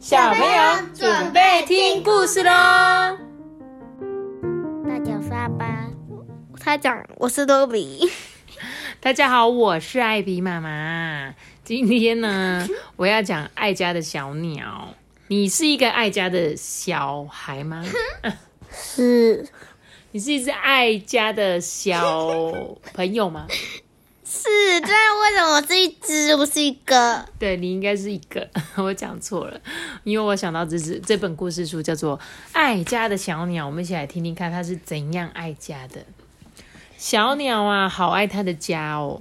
小朋友准备听故事喽！大家好，沙巴。他讲我是多比。大家好，我是艾比妈妈。今天呢，我要讲爱家的小鸟。你是一个爱家的小孩吗？是。你是一只爱家的小朋友吗？是，这为什么我是一只，不是一个？对你应该是一个，我讲错了，因为我想到这只这本故事书叫做《爱家的小鸟》，我们一起来听听看它是怎样爱家的。小鸟啊，好爱它的家哦，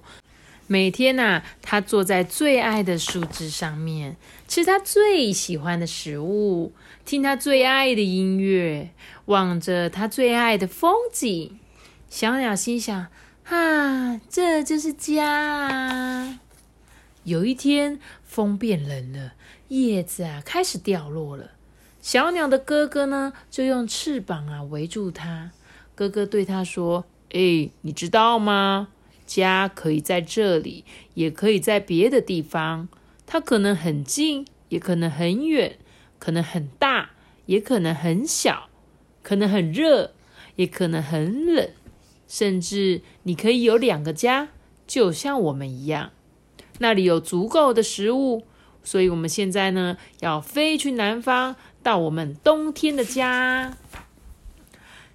每天呐，它坐在最爱的树枝上面，吃它最喜欢的食物，听它最爱的音乐，望着它最爱的风景。小鸟心想。啊，这就是家啊！有一天，风变冷了，叶子啊开始掉落了。小鸟的哥哥呢，就用翅膀啊围住它。哥哥对他说：“哎，你知道吗？家可以在这里，也可以在别的地方。它可能很近，也可能很远；可能很大，也可能很小；可能很热，也可能很冷。”甚至你可以有两个家，就像我们一样，那里有足够的食物。所以，我们现在呢，要飞去南方，到我们冬天的家。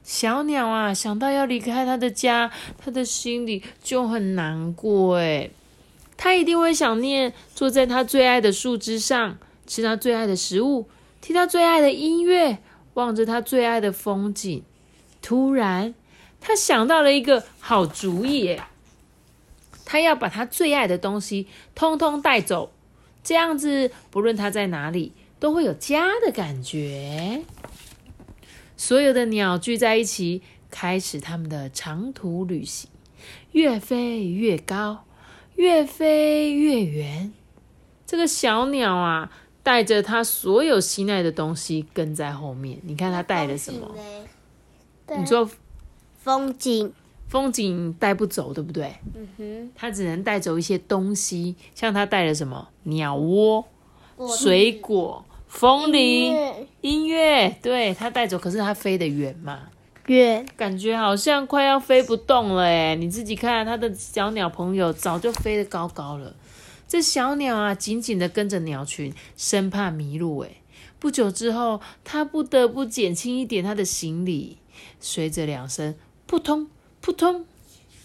小鸟啊，想到要离开它的家，它的心里就很难过。诶，它一定会想念坐在它最爱的树枝上，吃它最爱的食物，听它最爱的音乐，望着它最爱的风景。突然。他想到了一个好主意，他要把他最爱的东西通通带走，这样子不论他在哪里，都会有家的感觉。所有的鸟聚在一起，开始他们的长途旅行，越飞越高，越飞越远。这个小鸟啊，带着它所有心爱的东西跟在后面。你看它带了什么？你说。风景，风景带不走，对不对？嗯哼，他只能带走一些东西，像他带了什么？鸟窝、水果、风铃、音乐。对他带走，可是他飞得远嘛？远，感觉好像快要飞不动了哎！你自己看，他的小鸟朋友早就飞得高高了。这小鸟啊，紧紧的跟着鸟群，生怕迷路哎。不久之后，他不得不减轻一点他的行李，随着两声。扑通扑通，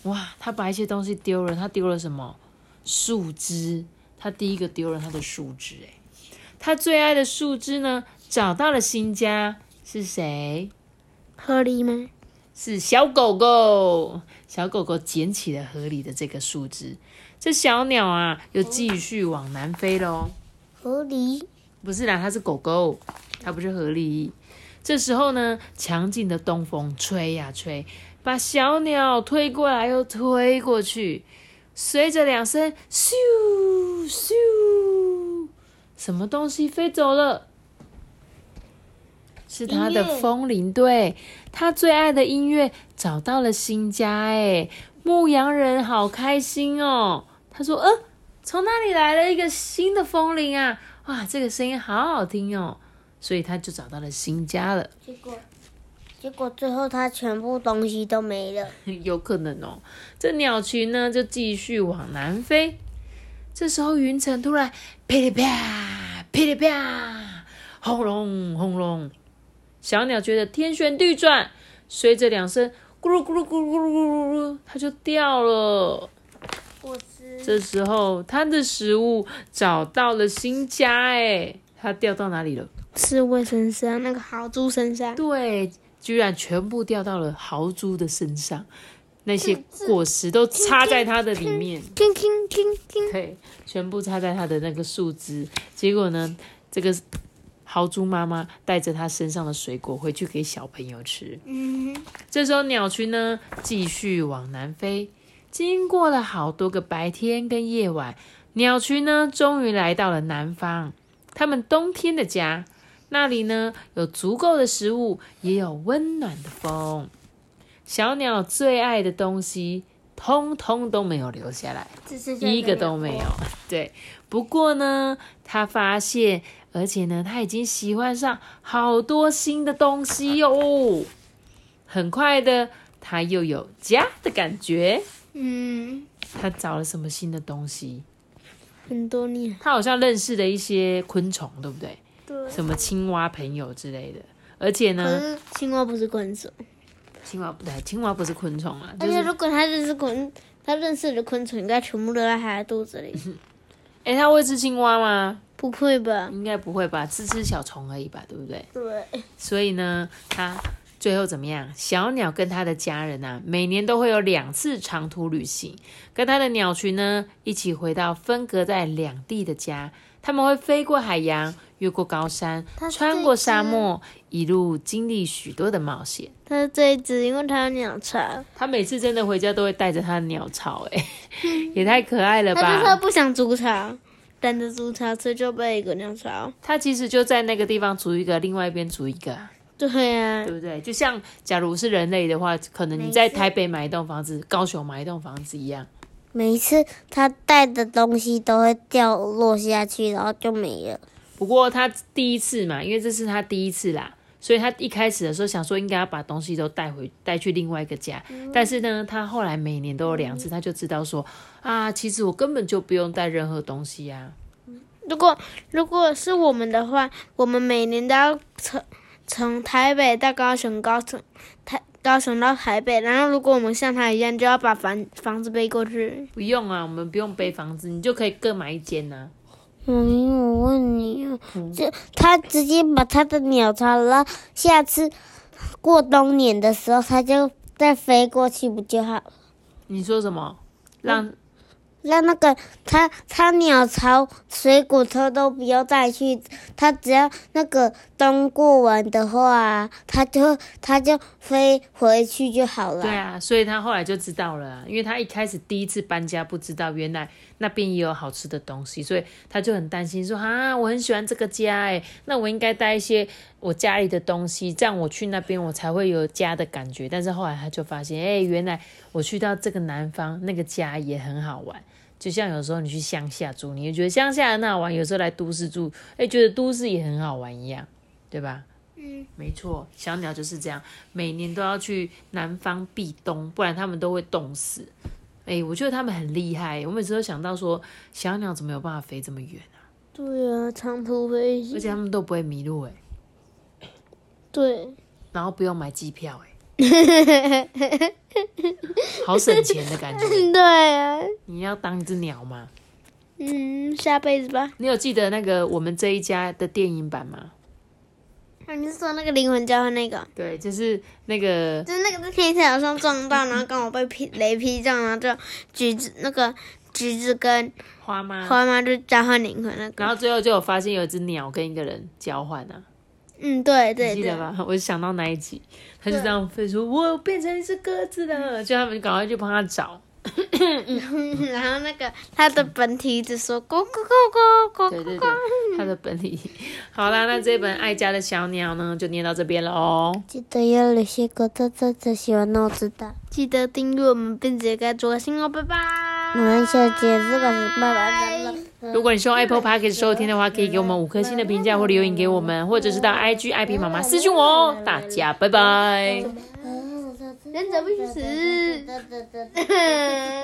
哇！他把一些东西丢了。他丢了什么？树枝。他第一个丢了他的树枝。哎，他最爱的树枝呢？找到了新家。是谁？河狸吗？是小狗狗。小狗狗捡起了河里的这个树枝。这小鸟啊，又继续往南飞喽。河狸？不是啦，它是狗狗。它不是河狸。这时候呢，强劲的东风吹呀吹。把小鸟推过来又推过去，随着两声咻咻，什么东西飞走了？是他的风铃，队他最爱的音乐找到了新家。哎，牧羊人好开心哦！他说：“呃，从哪里来了一个新的风铃啊？哇，这个声音好好听哦！”所以他就找到了新家了。结果。结果最后，它全部东西都没了。有可能哦。这鸟群呢，就继续往南飞。这时候，云层突然噼里啪噼里啪，轰隆轰隆。小鸟觉得天旋地转，随着两声咕噜咕噜咕噜咕噜咕噜，它就掉了。这时候，它的食物找到了新家。哎，它掉到哪里了？刺猬身上，那个豪猪身上。对。居然全部掉到了豪猪的身上，那些果实都插在它的里面，对，全部插在它的那个树枝。结果呢，这个豪猪妈妈带着它身上的水果回去给小朋友吃。嗯，这时候鸟群呢继续往南飞，经过了好多个白天跟夜晚，鸟群呢终于来到了南方，他们冬天的家。那里呢，有足够的食物，也有温暖的风。小鸟最爱的东西，通通都没有留下来，一个都没有。对，不过呢，他发现而且呢，他已经喜欢上好多新的东西哟。很快的，他又有家的感觉。嗯，他找了什么新的东西？很多年。他好像认识了一些昆虫，对不对？对。什么青蛙朋友之类的。而且呢，青蛙不是昆虫，青蛙不对，青蛙不是昆虫啊，就而且是如果它认识昆，它认识的昆虫应该全部都在它的肚子里。哎，它会吃青蛙吗？不会吧？应该不会吧，吃吃小虫而已吧，对不对？对。所以呢，它最后怎么样？小鸟跟它的家人啊，每年都会有两次长途旅行，跟它的鸟群呢一起回到分隔在两地的家。他们会飞过海洋，越过高山，穿过沙漠，一路经历许多的冒险。它是这一只，因为它有鸟巢。他每次真的回家都会带着他的鸟巢，哎，也太可爱了它就是它！不想筑巢，等着筑巢，所以就被一个鸟巢。他其实就在那个地方筑一个，另外一边筑一个啊。对呀、对不对？就像假如是人类的话，可能你在台北买一栋房子，高雄买一栋房子一样。每一次他带的东西都会掉落下去，然后就没了。不过他第一次嘛，因为这是他第一次啦，所以他一开始的时候想说应该要把东西都带回带去另外一个家。但是呢，他后来每年都有两次，他就知道说啊，其实我根本就不用带任何东西啊。如果如果是我们的话，我们每年都要从从台北到高雄，高雄台高雄到台北，然后如果我们像他一样，就要把房房子背过去。不用啊，我们不用背房子，你就可以各买一间呐、嗯，我问你啊，就他直接把他的鸟巢，然后下次过冬年的时候，他就再飞过去，不就好？你说什么？让让那个他他鸟巢水果车都不要再去，他只要那个冬过完的话，他就他就飞回去就好了。对啊，所以他后来就知道了、因为他一开始第一次搬家不知道原来那边也有好吃的东西，所以他就很担心说啊，我很喜欢这个家诶，那我应该带一些我家里的东西，这样我去那边我才会有家的感觉。但是后来他就发现，哎，原来我去到这个南方那个家也很好玩。就像有时候你去乡下住，你也觉得乡下很好玩；有时候来都市住，哎，觉得都市也很好玩一样，对吧？嗯，没错，小鸟就是这样，每年都要去南方避冬，不然它们都会冻死。哎，我觉得他们很厉害，我每次都想到说，小鸟怎么有办法飞这么远啊？对啊，长途飞行。而且他们都不会迷路，哎，对，然后不用买机票，哎，好省钱的感觉。对啊，你要当一只鸟吗？嗯，下辈子吧。你有记得那个我们这一家的电影版吗？啊，你是说那个灵魂交换那个？对，就是那个就是那个在天桥上撞到，然后刚好被劈雷劈中，然后就橘子那个橘子跟花妈，花妈就交换灵魂那个然。后最后就有发现有一只鸟跟一个人交换啊。嗯，对对对。记得吧？我就想到那一集，他就这样飞说：“我变成一只鸽子了。”就他们赶快去帮他找。然后那个它的本体一直说咕咕咕咕咕咕对对对，他的本体。好啦，那这本《爱家的小鸟》呢，就念到这边了哦。记得要留下个赞赞赞，喜欢那我知道。记得订阅我们，并且该做个心哦，拜拜。我们下节这个是拜拜了。如果你是用 Apple Podcast 收听的话，可以给我们五颗星的评价或留言给我们，或者是到 IG IP 妈妈私讯我哦。大家拜拜。忍者必须死。